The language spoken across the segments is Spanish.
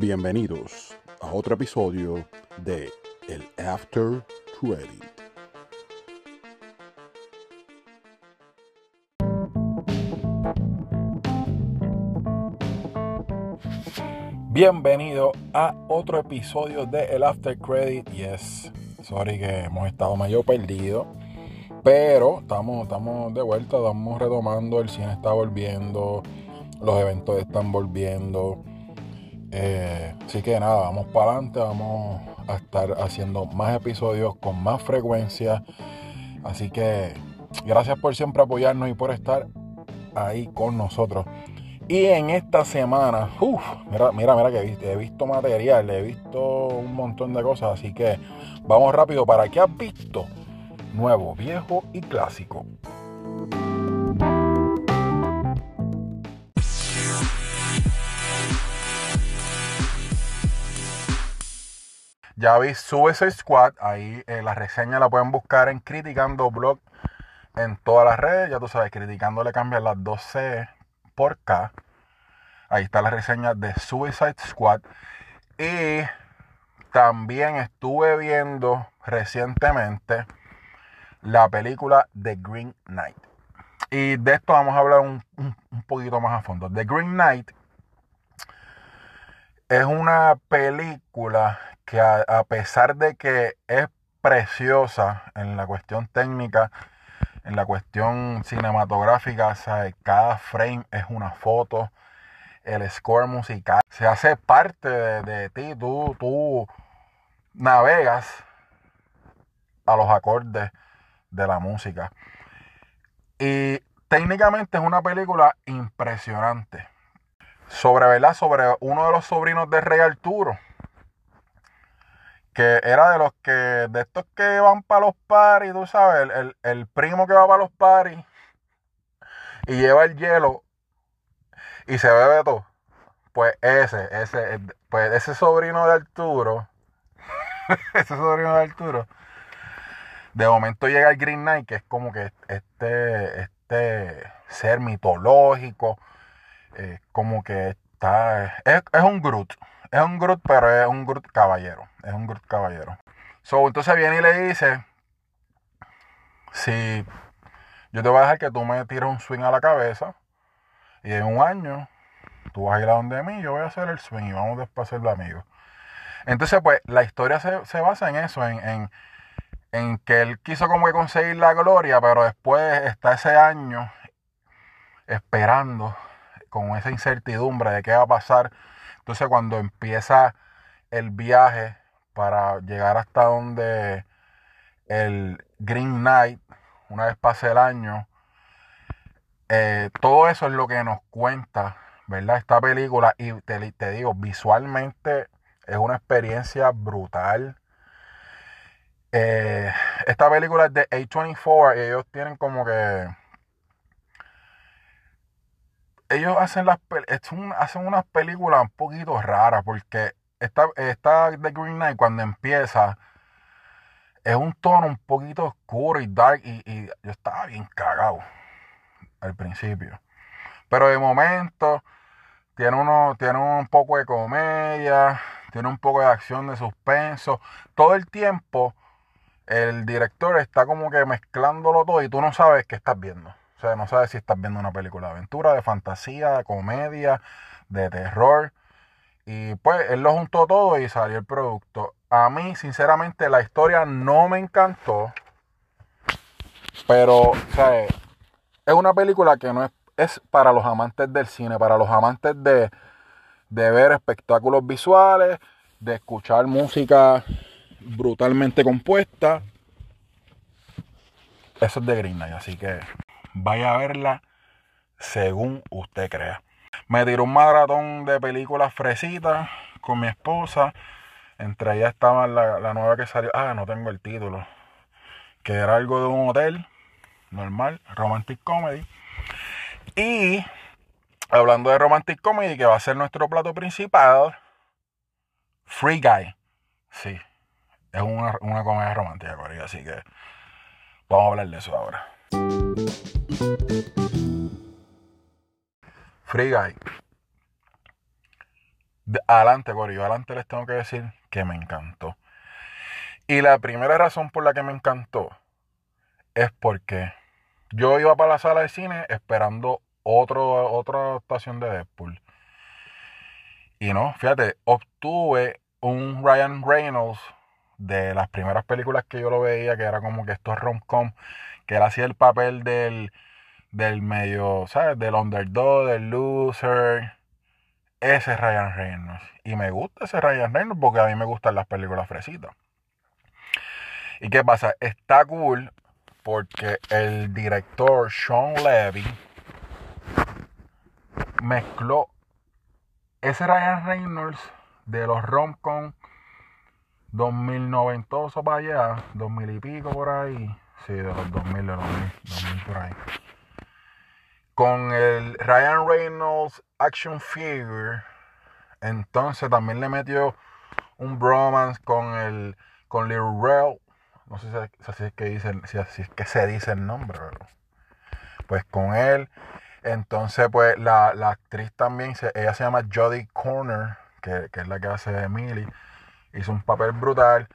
Bienvenidos a otro episodio de El After Credit. Bienvenido a otro episodio de El After Credit. Yes, sorry que hemos estado medio perdido. Pero estamos, estamos de vuelta, estamos retomando, el cine está volviendo, los eventos están volviendo. Eh, así que nada, vamos para adelante, vamos a estar haciendo más episodios con más frecuencia. Así que gracias por siempre apoyarnos y por estar ahí con nosotros. Y en esta semana, uff, mira, mira, mira que he visto material, he visto un montón de cosas, así que vamos rápido para qué has visto, nuevo, viejo y clásico. Ya vi Suicide Squad, ahí eh, la reseña la pueden buscar en Criticando Blog en todas las redes, ya tú sabes, Criticando le cambian las 12 por K. Ahí está la reseña de Suicide Squad. Y también estuve viendo recientemente la película The Green Knight. Y de esto vamos a hablar un, un poquito más a fondo. The Green Knight es una película que a, pesar de que es preciosa en la cuestión técnica, en la cuestión cinematográfica, cada frame es una foto, el score musical se hace parte de, ti, tú, tú navegas a los acordes de la música. Y técnicamente es una película impresionante. Sobre, ¿verdad? Sobre uno de los sobrinos de Rey Arturo que era de los que, de estos que van para los paris, tú sabes, el, primo que va para los paris y lleva el hielo y se bebe todo. Pues ese, ese, pues ese sobrino de Arturo, ese sobrino de Arturo, de momento llega el Green Knight, que es como que este, este ser mitológico, eh, como que está, es, un Groot, es un Groot, pero es un Groot caballero. Es un Groot caballero. So, entonces viene y le dice, si yo te voy a dejar que tú me tires un swing a la cabeza y en un año tú vas a ir a donde mí, yo voy a hacer el swing y vamos después a ser amigos. Entonces, pues la historia se, basa en eso, en, en, que él quiso como conseguir la gloria, pero después está ese año esperando con esa incertidumbre de qué va a pasar entonces cuando empieza el viaje para llegar hasta donde el Green Knight, una vez pase el año, eh, todo eso es lo que nos cuenta, ¿verdad? Esta película, y te, digo, visualmente es una experiencia brutal. Eh, esta película es de A24 y ellos tienen como que ellos hacen las hacen unas películas un poquito raras porque esta, esta The Green Knight cuando empieza es un tono un poquito oscuro y dark y, yo estaba bien cagado al principio. Pero de momento tiene, uno, tiene un poco de comedia, tiene un poco de acción, de suspenso. Todo el tiempo el director está como que mezclándolo todo y tú no sabes qué estás viendo. O sea, no sabes si estás viendo una película de aventura, de fantasía, de comedia, de terror. Y pues él lo juntó todo y salió el producto. A mí, sinceramente, la historia no me encantó. Pero, o sea, es una película que no es, es para los amantes del cine, para los amantes de, ver espectáculos visuales, de escuchar música brutalmente compuesta. Eso es de Green así que vaya a verla según usted crea. Me tiró un maratón de películas fresitas con mi esposa. Entre ellas estaba la, nueva que salió. Ah, no tengo el título. Que era algo de un hotel normal, romantic comedy. Y hablando de romantic comedy, que va a ser nuestro plato principal, Free Guy. Sí, es una, una comedia romántica, así que vamos a hablar de eso ahora. Free Guy. adelante, Corillo, adelante les tengo que decir que me encantó. Y la primera razón por la que me encantó es porque yo iba para la sala de cine esperando otra estación de Deadpool. Y no, fíjate, obtuve un Ryan Reynolds de las primeras películas que yo lo veía, que era como que estos rom-com, que él hacía el papel del, del medio, ¿sabes? Del underdog, del loser. Ese es Ryan Reynolds. Y me gusta ese Ryan Reynolds porque a mí me gustan las películas fresitas. ¿Y qué pasa? Está cool porque el director Sean Levy mezcló ese Ryan Reynolds de los rom-com 2090 para allá, 2000 y pico por ahí, sí, de los 2000, de los 2000, por ahí, con el Ryan Reynolds Action Figure, entonces también le metió un bromance con el con Lil Rel, no sé si, así es que dicen, si así es que se dice el nombre, pues con él entonces, pues la, actriz también, ella se llama Jodie Corner, que, es la que hace de Emily. Hizo un papel brutal.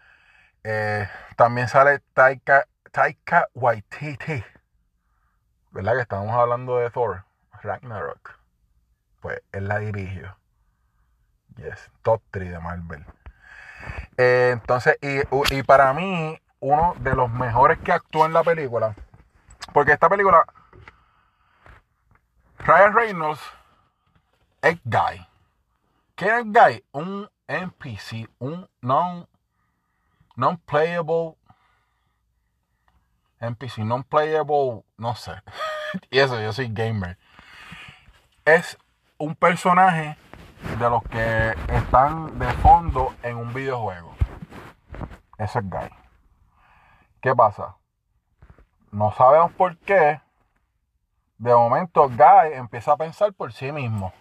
Eh, también sale Taika, Taika Waititi. ¿Verdad? Que estamos hablando de Thor, Ragnarok. Pues él la dirigió. Yes, top 3 de Marvel. Eh, entonces, y, y para mí, uno de los mejores que actuó en la película, porque esta película Ryan Reynolds es Guy. ¿Qué es Guy? Un NPC, un non, non-playable NPC, non-playable, no sé. y eso, yo soy gamer. Es un personaje de los que están de fondo en un videojuego. Ese es Guy. ¿Qué pasa? No sabemos por qué de momento Guy empieza a pensar por sí mismo.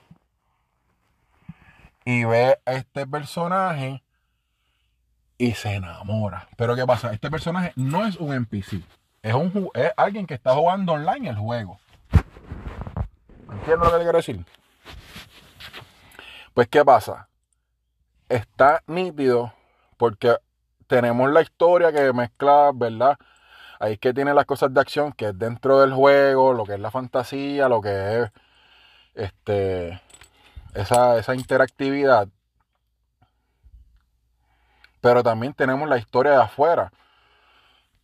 Y ve a este personaje y se enamora. Pero ¿qué pasa? Este personaje no es un NPC. Es, un, alguien que está jugando online el juego. ¿Entiendes lo que le quiero decir? Pues ¿qué pasa? Está nítido porque tenemos la historia que mezcla, ¿verdad? ahí es que tiene las cosas de acción, que es dentro del juego, lo que es la fantasía, lo que es este, esa, esa interactividad. Pero también tenemos la historia de afuera.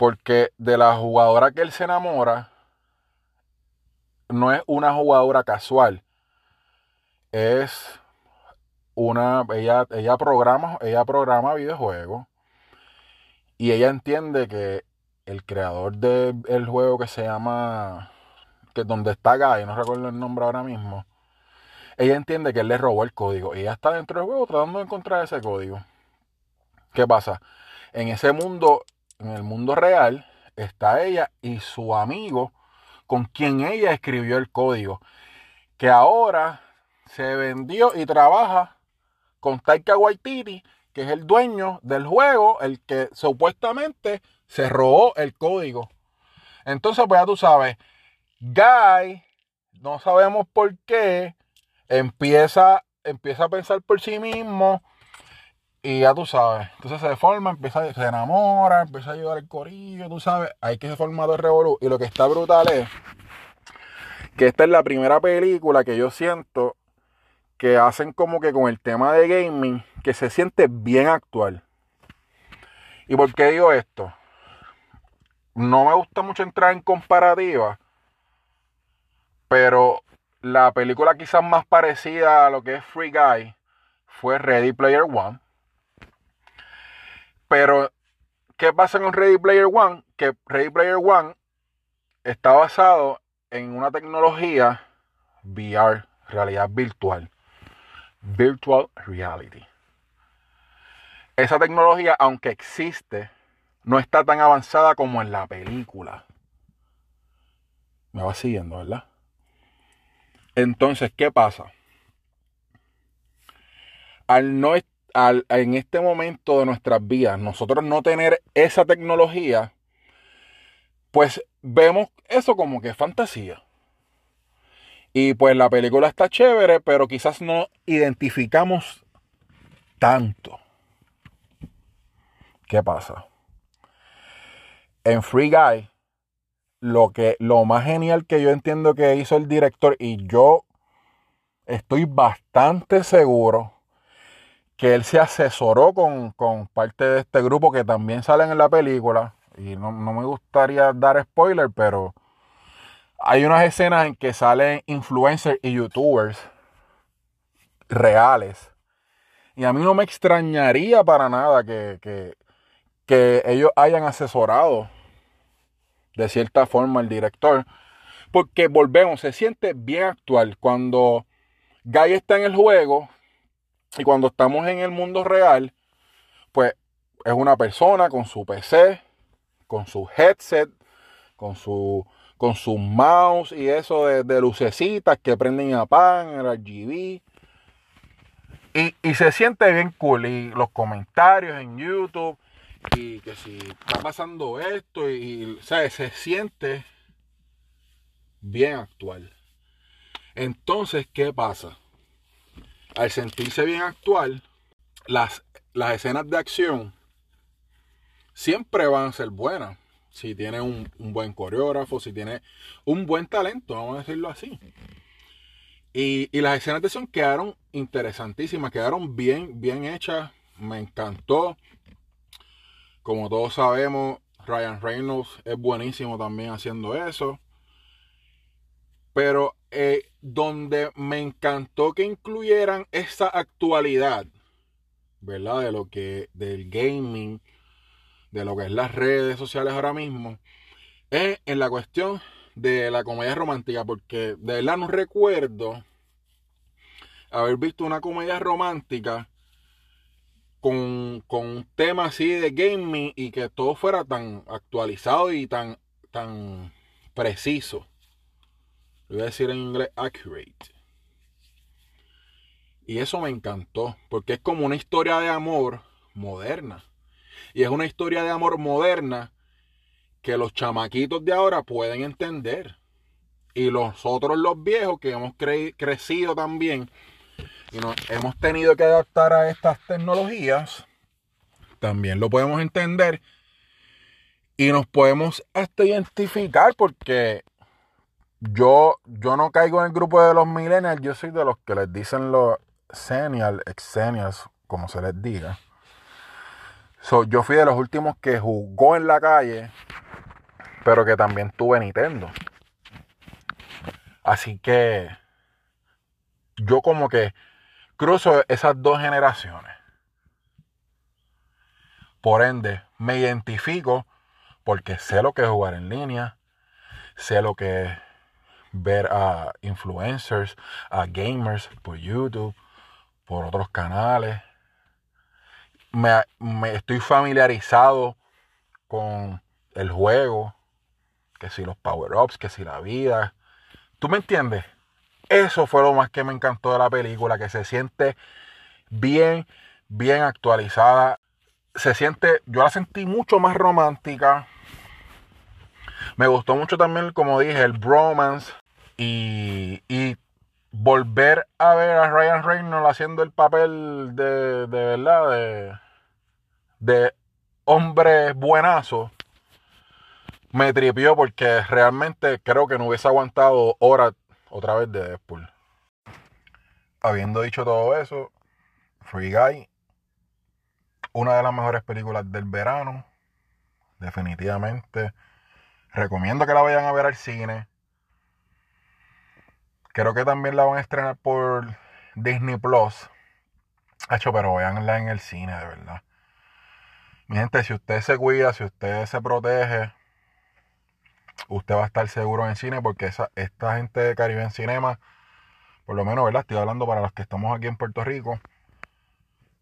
Porque de la jugadora que él se enamora, no es una jugadora casual. Es una. Ella, ella programa, ella programa videojuegos. Y ella entiende que el creador del juego que se llama, que donde está Guy, no recuerdo el nombre ahora mismo, ella entiende que él le robó el código y ella está dentro del juego tratando de encontrar ese código. ¿Qué pasa? En ese mundo, en el mundo real, está ella y su amigo con quien ella escribió el código, que ahora se vendió y trabaja con Taika Waititi, que es el dueño del juego, el que supuestamente se robó el código. Entonces, pues ya tú sabes, Guy, no sabemos por qué, empieza, empieza a pensar por sí mismo y ya tú sabes. Entonces se forma, empieza, se enamora, empieza a ayudar el corillo, tú sabes. Hay que se forma todo el revolú. Y lo que está brutal es que esta es la primera película que yo siento que hacen como que con el tema de gaming, que se siente bien actual. ¿Y por qué digo esto? no me gusta mucho entrar en comparativa, pero la película quizás más parecida a lo que es Free Guy fue Ready Player One. Pero, ¿qué pasa con Ready Player One? Que Ready Player One está basado en una tecnología VR, realidad virtual. Virtual Reality. Esa tecnología, aunque existe, no está tan avanzada como en la película. Me va siguiendo, ¿verdad? Entonces, ¿qué pasa? Al no en este momento de nuestras vidas, nosotros no tener esa tecnología, pues vemos eso como que es fantasía. Y pues la película está chévere, pero quizás no identificamos tanto. ¿Qué pasa? En Free Guy, lo, que, lo más genial que yo entiendo que hizo el director, y yo estoy bastante seguro que él se asesoró con, parte de este grupo que también salen en la película. Y no, no me gustaría dar spoiler, pero hay unas escenas en que salen influencers y youtubers reales. Y a mí no me extrañaría para nada que, que, ellos hayan asesorado de cierta forma el director. Porque volvemos, se siente bien actual. Cuando Guy está en el juego y cuando estamos en el mundo real, pues es una persona con su PC, con su headset, con su con su mouse y eso de, lucecitas que prenden y apagan, el RGB. Y, se siente bien cool. Y los comentarios en YouTube. Y que si está pasando esto. Y, se siente bien actual. Entonces, ¿qué pasa? Al sentirse bien actual, las, las escenas de acción siempre van a ser buenas si tiene un, buen coreógrafo, si tiene un buen talento, vamos a decirlo así. Y, las escenas de acción quedaron interesantísimas, quedaron bien, bien hechas, me encantó. Como todos sabemos, Ryan Reynolds es buenísimo también haciendo eso. Pero eh, donde me encantó que incluyeran esa actualidad, ¿verdad? De lo que, del gaming, de lo que es las redes sociales ahora mismo, es en la cuestión de la comedia romántica, porque de verdad no recuerdo haber visto una comedia romántica con, con, un tema así de gaming y que todo fuera tan actualizado y tan, tan preciso. Lo voy a decir en inglés accurate. Y eso me encantó, porque es como una historia de amor moderna. Y es una historia de amor moderna que los chamaquitos de ahora pueden entender. Y nosotros los viejos que hemos crecido también y nos hemos tenido que adaptar a estas tecnologías, también lo podemos entender. Y nos podemos identificar porque yo, yo no caigo en el grupo de los millennials, yo soy de los que les dicen los senial, exenials, como se les diga yo fui de los últimos que jugó en la calle, pero que también tuve Nintendo. Así que yo como que cruzo esas dos generaciones. Por ende, me identifico porque sé lo que es jugar en línea, sé lo que es ver a influencers, a gamers por YouTube, por otros canales, me, estoy familiarizado con el juego, que si los power-ups, que si la vida. ¿Tú me entiendes? Eso fue lo más que me encantó de la película, que se siente bien, bien actualizada. Se siente, yo la sentí mucho más romántica. Me gustó mucho también, como dije, el bromance. Y, volver a ver a Ryan Reynolds haciendo el papel de, de verdad, de, de hombre buenazo, me tripió porque realmente creo que no hubiese aguantado horas otra vez de Deadpool. Habiendo dicho todo eso, Free Guy, una de las mejores películas del verano, definitivamente. Recomiendo que la vayan a ver al cine. Creo que también la van a estrenar por Disney Plus. Hecho, pero veanla en el cine, de verdad. Mi gente, si usted se cuida, si usted se protege, usted va a estar seguro en cine porque esa, esta gente de Caribe en Cinema, por lo menos, ¿verdad? Estoy hablando para los que estamos aquí en Puerto Rico,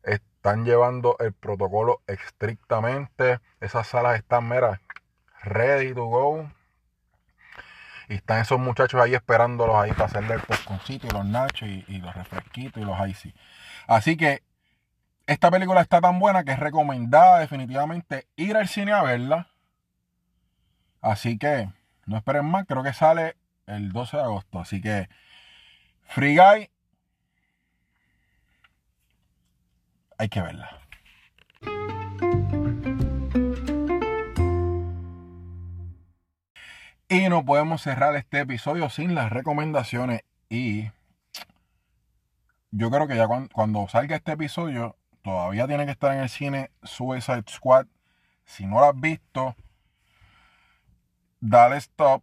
están llevando el protocolo estrictamente. Esas salas están, mira, ready to go. Y están esos muchachos ahí esperándolos ahí para hacerle el pesconcito y los nachos y, los refresquitos y los icy. Así que esta película está tan buena que es recomendada definitivamente ir al cine a verla. Así que no esperen más, creo que sale el 12 de agosto. Así que Free Guy, hay que verla. Y no podemos cerrar este episodio sin las recomendaciones. Y yo creo que ya cuando, salga este episodio, todavía tiene que estar en el cine Suicide Squad. Si no lo has visto, dale stop,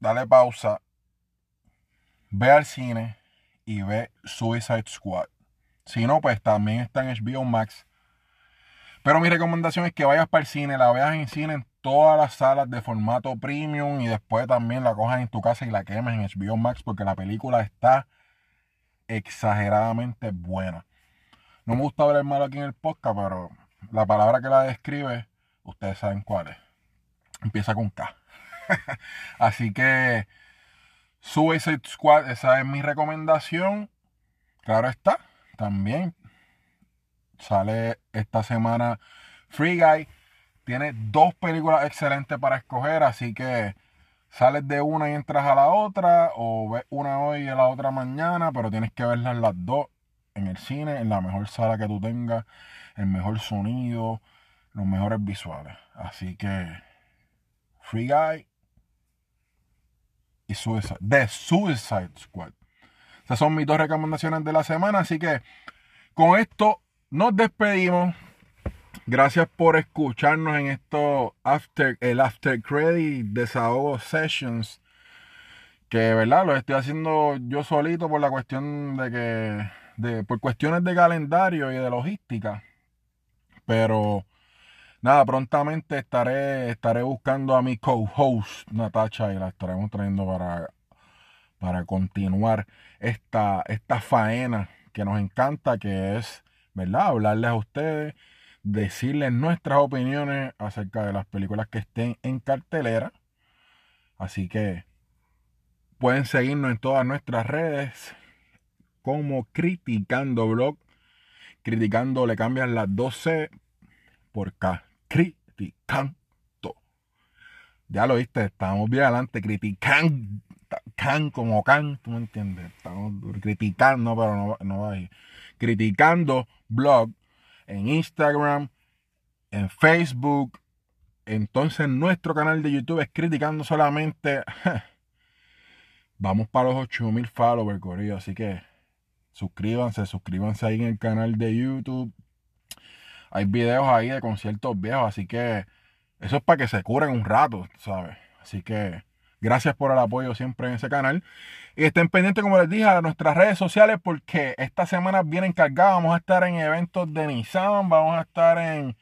dale pausa, ve al cine y ve Suicide Squad. Si no, pues también está en HBO Max. Pero mi recomendación es que vayas para el cine, la veas en cine todas las salas de formato premium y después también la cojas en tu casa y la quemes en HBO Max porque la película está exageradamente buena. No me gusta el malo aquí en el podcast, pero la palabra que la describe, ustedes saben cuál es. Empieza con K. Así que Suicide Squad, esa es mi recomendación. Claro está, también sale esta semana Free Guy. Tiene dos películas excelentes para escoger, así que sales de una y entras a la otra, o ves una hoy y la otra mañana, pero tienes que verlas las dos en el cine, en la mejor sala que tú tengas, el mejor sonido, los mejores visuales. Así que Free Guy y Suicide, The Suicide Squad. Esas son mis dos recomendaciones de la semana, así que con esto nos despedimos. Gracias por escucharnos en esto after el after credit desahogo sessions que verdad lo estoy haciendo yo solito por la cuestión de que de, por cuestiones de calendario y de logística. Pero nada prontamente estaré estaré buscando a mi co-host Natacha y la estaremos trayendo para para continuar esta esta faena que nos encanta que es verdad hablarles a ustedes decirles nuestras opiniones acerca de las películas que estén en cartelera. Así que pueden seguirnos en todas nuestras redes como Criticando Blog. Criticando le cambian las 12 por K. Criticando. Ya lo viste, estamos bien adelante. Criticando. Can como can, tú me entiendes. Estamos criticando, pero no, no va ahí. Criticando blog en Instagram, en Facebook. Entonces nuestro canal de YouTube es criticando solamente. Vamos para los 8000 followers, Corillo. Así que suscríbanse, suscríbanse ahí en el canal de YouTube. Hay videos ahí de conciertos viejos, así que eso es para que se curen un rato, ¿sabes? Así que gracias por el apoyo siempre en ese canal. Y estén pendientes, como les dije, a nuestras redes sociales porque esta semana vienen cargadas. Vamos a estar en eventos de Nissan, vamos a estar en...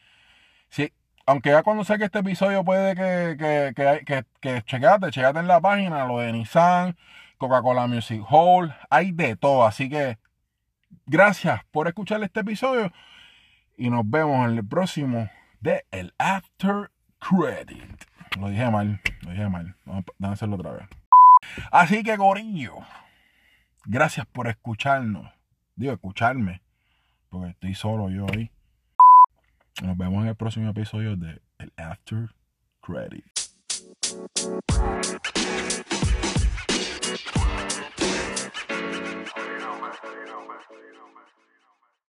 Sí, aunque ya cuando que este episodio puede que, que, que, que, que checate en la página lo de Nissan, Coca-Cola Music Hall, hay de todo. Así que gracias por escuchar este episodio y nos vemos en el próximo de El After Credit. Lo dije mal, lo dije mal. Vamos a hacerlo otra vez. Así que, Gorillo, gracias por escucharnos. Digo, escucharme, porque estoy solo yo ahí. Nos vemos en el próximo episodio de El After Credit.